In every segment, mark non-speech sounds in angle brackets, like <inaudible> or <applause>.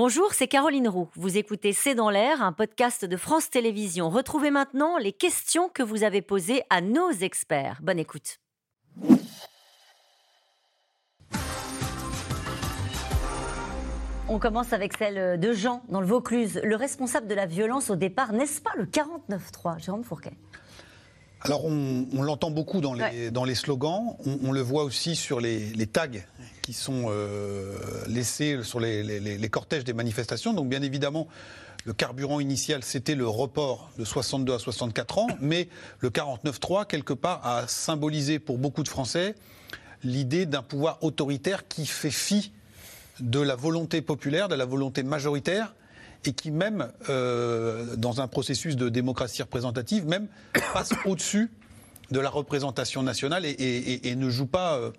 Bonjour, c'est Caroline Roux. Vous écoutez C'est dans l'air, un podcast de France Télévisions. Retrouvez maintenant les questions que vous avez posées à nos experts. Bonne écoute. On commence avec celle de Jean, dans le Vaucluse. Le responsable de la violence au départ, n'est-ce pas le 49-3, Jérôme Fourquet? Alors on, l'entend beaucoup dans les, dans les slogans, on, le voit aussi sur les, tags qui sont euh, laissés sur les, cortèges des manifestations. Donc bien évidemment, le carburant initial, c'était le report de 62 à 64 ans, mais le 49-3, quelque part, a symbolisé pour beaucoup de Français l'idée d'un pouvoir autoritaire qui fait fi de la volonté populaire, de la volonté majoritaire, et qui même, euh, dans un processus de démocratie représentative, même <coughs> passe au-dessus de la représentation nationale et, ne joue pas euh,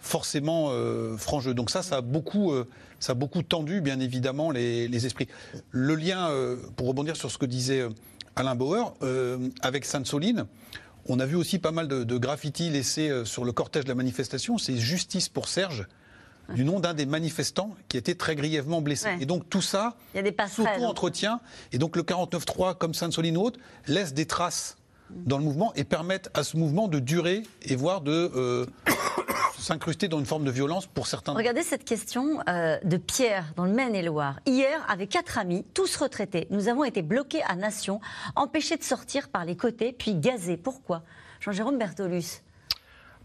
forcément euh, franc jeu. Donc ça, ça a beaucoup, ça a beaucoup tendu, bien évidemment, les, esprits. Le lien, pour rebondir sur ce que disait Alain Bauer, avec Sainte-Soline, on a vu aussi pas mal de, de graffitis laissés sur le cortège de la manifestation. C'est justice pour Serge du nom d'un des manifestants qui était très grièvement blessé. Et donc tout ça, s'auto-entretient. Et donc le 49-3, comme Sainte-Soline ou autre, laisse des traces dans le mouvement et permettent à ce mouvement de durer et voire de euh, <coughs> s'incruster dans une forme de violence pour certains. Regardez cette question euh, de Pierre dans le Maine-et-Loire. Hier, avec quatre amis, tous retraités, nous avons été bloqués à Nation, empêchés de sortir par les côtés, puis gazés. Pourquoi? Jean-Jérôme Bertolus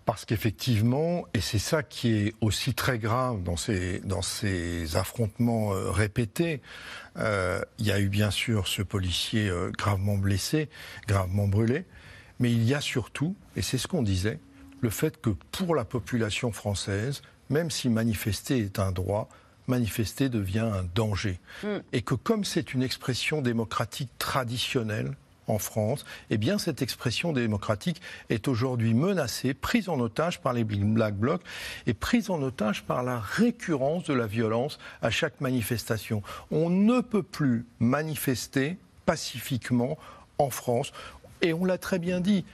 parce qu'effectivement, et c'est ça qui est aussi très grave dans ces, dans ces affrontements euh, répétés, euh, il y a eu bien sûr ce policier euh, gravement blessé, gravement brûlé, mais il y a surtout, et c'est ce qu'on disait, le fait que pour la population française, même si manifester est un droit, manifester devient un danger. Mm. Et que comme c'est une expression démocratique traditionnelle, en France, eh bien cette expression démocratique est aujourd'hui menacée, prise en otage par les Black Blocs et prise en otage par la récurrence de la violence à chaque manifestation. On ne peut plus manifester pacifiquement en France. Et on l'a très bien dit,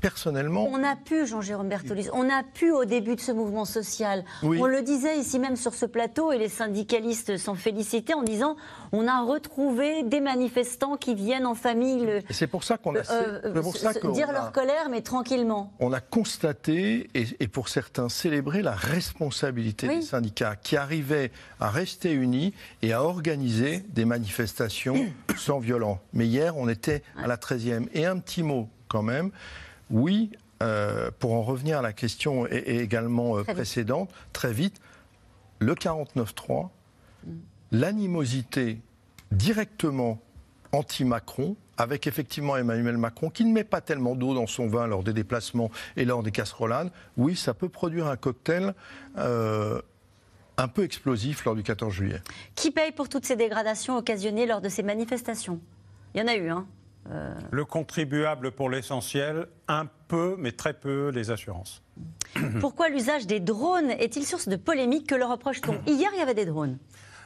personnellement. On a pu, Jean-Jérôme Bertolis, on a pu au début de ce mouvement social. On le disait ici même sur ce plateau, et les syndicalistes s'en félicitaient en disant on a retrouvé des manifestants qui viennent en famille. C'est pour ça qu'on a. Euh, euh, dire leur colère, mais tranquillement. On a constaté, et, pour certains célébré, la responsabilité des syndicats qui arrivaient à rester unis et à organiser des manifestations sans violence. Mais hier, on était à la 13e. Et un petit mot quand même. Oui, euh, pour en revenir à la question également euh, précédente, très vite, le 49-3, mm. l'animosité directement anti-Macron, avec effectivement Emmanuel Macron, qui ne met pas tellement d'eau dans son vin lors des déplacements et lors des casserolades, oui, ça peut produire un cocktail euh, un peu explosif lors du 14 juillet. Qui paye pour toutes ces dégradations occasionnées lors de ces manifestations? Il y en a eu, hein euh, Le contribuable pour l'essentiel, un peu, mais très peu, les assurances. <coughs> Pourquoi l'usage des drones est-il source de polémique Que leur reproche-t-on <coughs> Hier, il y avait des drones.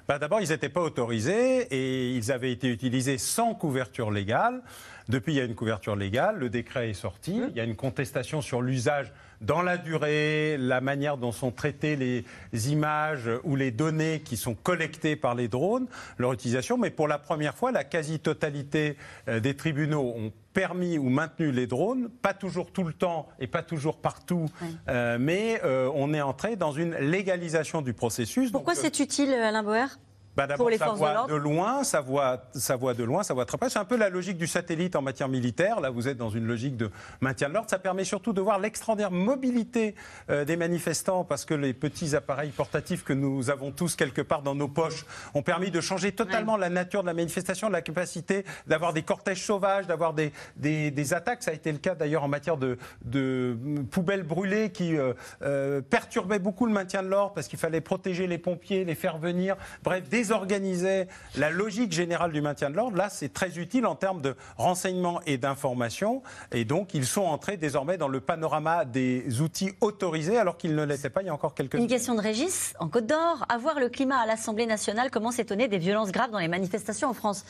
Bah, d'abord, ils n'étaient pas autorisés et ils avaient été utilisés sans couverture légale. Depuis, il y a une couverture légale, le décret est sorti, mmh. il y a une contestation sur l'usage dans la durée, la manière dont sont traitées les images ou les données qui sont collectées par les drones, leur utilisation. Mais pour la première fois, la quasi-totalité euh, des tribunaux ont permis ou maintenu les drones, pas toujours tout le temps et pas toujours partout, euh, mais euh, on est entré dans une légalisation du processus. Pourquoi c'est utile, Alain Boer? Bah D'abord, ça voit de, loin, ça voit, ça voit de loin, ça voit très près. C'est un peu la logique du satellite en matière militaire. Là, vous êtes dans une logique de maintien de l'ordre. Ça permet surtout de voir l'extraordinaire mobilité euh, des manifestants parce que les petits appareils portatifs que nous avons tous quelque part dans nos poches ont permis de changer totalement la nature de la manifestation, la capacité d'avoir des cortèges sauvages, d'avoir des, des, des, attaques. Ça a été le cas d'ailleurs en matière de, de poubelles brûlées qui euh, euh, perturbaient beaucoup le maintien de l'ordre parce qu'il fallait protéger les pompiers, les faire venir. Bref, des désorganisait la logique générale du maintien de l'ordre, là, c'est très utile en termes de renseignement et d'information. Et donc, ils sont entrés désormais dans le panorama des outils autorisés, alors qu'ils ne l'étaient pas il y a encore quelques Une question de Régis, en Côte d'Or. Avoir le climat à l'Assemblée nationale, comment s'étonner des violences graves dans les manifestations en France?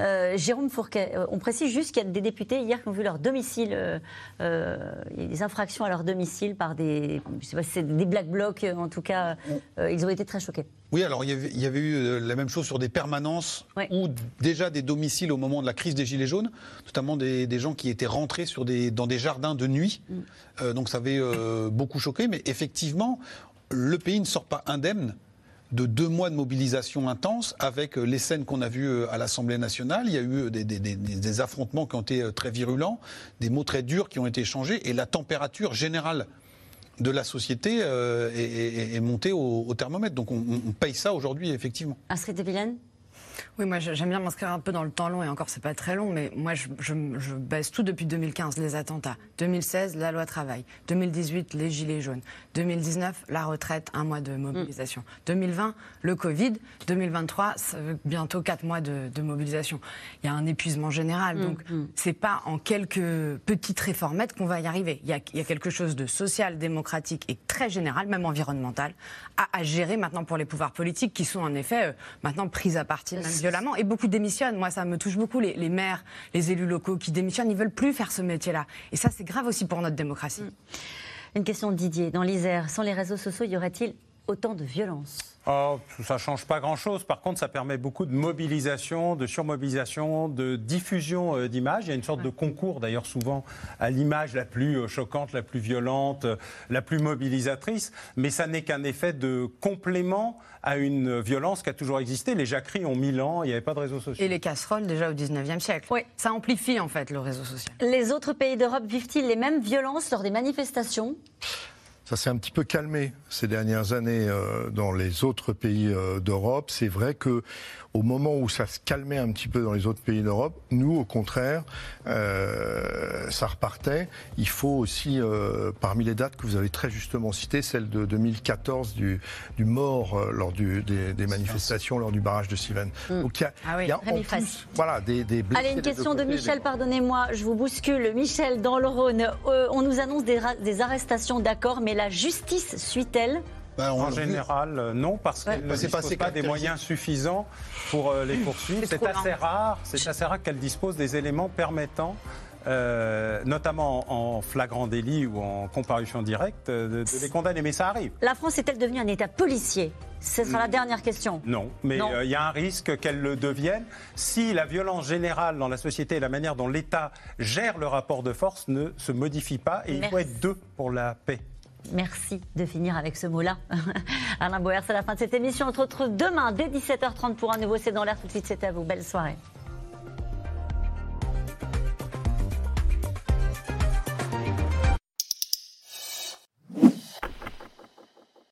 Euh, Jérôme Fourquet, euh, on précise juste qu'il y a des députés hier qui ont vu leur domicile, euh, des infractions à leur domicile par des, je sais pas si c'est des black blocs, en tout cas, ils ont été très choqués. Oui, alors il y avait, eu la même chose sur des permanences ou déjà des domiciles au moment de la crise des Gilets jaunes, notamment des, gens qui étaient rentrés sur des, dans des jardins de nuit. Mm. donc ça avait beaucoup choqué, mais effectivement, le pays ne sort pas indemne de deux mois de mobilisation intense avec euh, les scènes qu'on a vues euh, à l'Assemblée nationale. Il y a eu euh, des, affrontements qui ont été très virulents, des mots très durs qui ont été échangés et la température générale de la société est, montée au, thermomètre. Donc on, paye ça aujourd'hui, effectivement. Astrid oui, moi j'aime bien m'inscrire un peu dans le temps long et encore c'est pas très long, mais moi je, baisse tout depuis 2015, les attentats. 2016, la loi travail. 2018, les gilets jaunes. 2019, la retraite, un mois de mobilisation. 2020, le Covid. 2023, bientôt quatre mois de, mobilisation. Il y a un épuisement général, mm, donc mm. c'est pas en quelques petites réformettes qu'on va y arriver. Il y, a, quelque chose de social, démocratique et très général, même environnemental, à, gérer maintenant pour les pouvoirs politiques qui sont en effet euh, maintenant pris à partie violemment. Et beaucoup démissionnent. Moi, ça me touche beaucoup. Les, maires, les élus locaux qui démissionnent, ils veulent plus faire ce métier-là. Et ça, c'est grave aussi pour notre démocratie. Mm. Une question de Didier. Dans l'Isère, sans les réseaux sociaux, y aurait-il autant de violence? Oh, ça ne change pas grand-chose. Par contre, ça permet beaucoup de mobilisation, de surmobilisation, de diffusion euh, d'images. Il y a une sorte de concours, d'ailleurs, souvent à l'image la plus euh, choquante, la plus violente, euh, la plus mobilisatrice. Mais ça n'est qu'un effet de complément à une violence qui a toujours existé. Les jacqueries ont mille ans, il n'y avait pas de réseaux sociaux. Et les casseroles déjà au 19e siècle. Oui. Ça amplifie en fait le réseau social. Les autres pays d'Europe vivent-ils les mêmes violences lors des manifestations? Ça s'est un petit peu calmé ces dernières années euh, dans les autres pays euh, d'Europe. C'est vrai que au moment où ça se calmait un petit peu dans les autres pays d'Europe, nous, au contraire, euh, ça repartait. Il faut aussi, parmi les dates que vous avez très justement citées, celle de 2014 du, du mort lors du, des, manifestations lors du barrage de Siven. Hmm. Donc il y a, ah y a en plus, voilà, des, des Allez, une question de Michel, pardonnez-moi, je vous bouscule. Michel, dans le Rhône, on nous annonce des, des arrestations, d'accord, mais la justice suit-elle ben, en général, euh, non, parce qu'elle ne dispose pas des moyens suffisants pour euh, les poursuivre. C'est assez rare, c'est assez rare qu'elle dispose des éléments permettant euh, notamment en flagrant délit ou en comparution directe, de, les condamner. Mais ça arrive. La France est-elle devenue un État policier? Ce sera la dernière question. Non, mais il y a un risque qu'elle le devienne si la violence générale dans la société et la manière dont l'État gère le rapport de force ne se modifie pas. Et il faut être deux pour la paix. Merci de finir avec ce mot-là. <laughs> Alain Boer, c'est la fin de cette émission. On se retrouve demain dès 17h30 pour un nouveau C'est dans l'air. Tout de suite, c'est à vous. Belle soirée.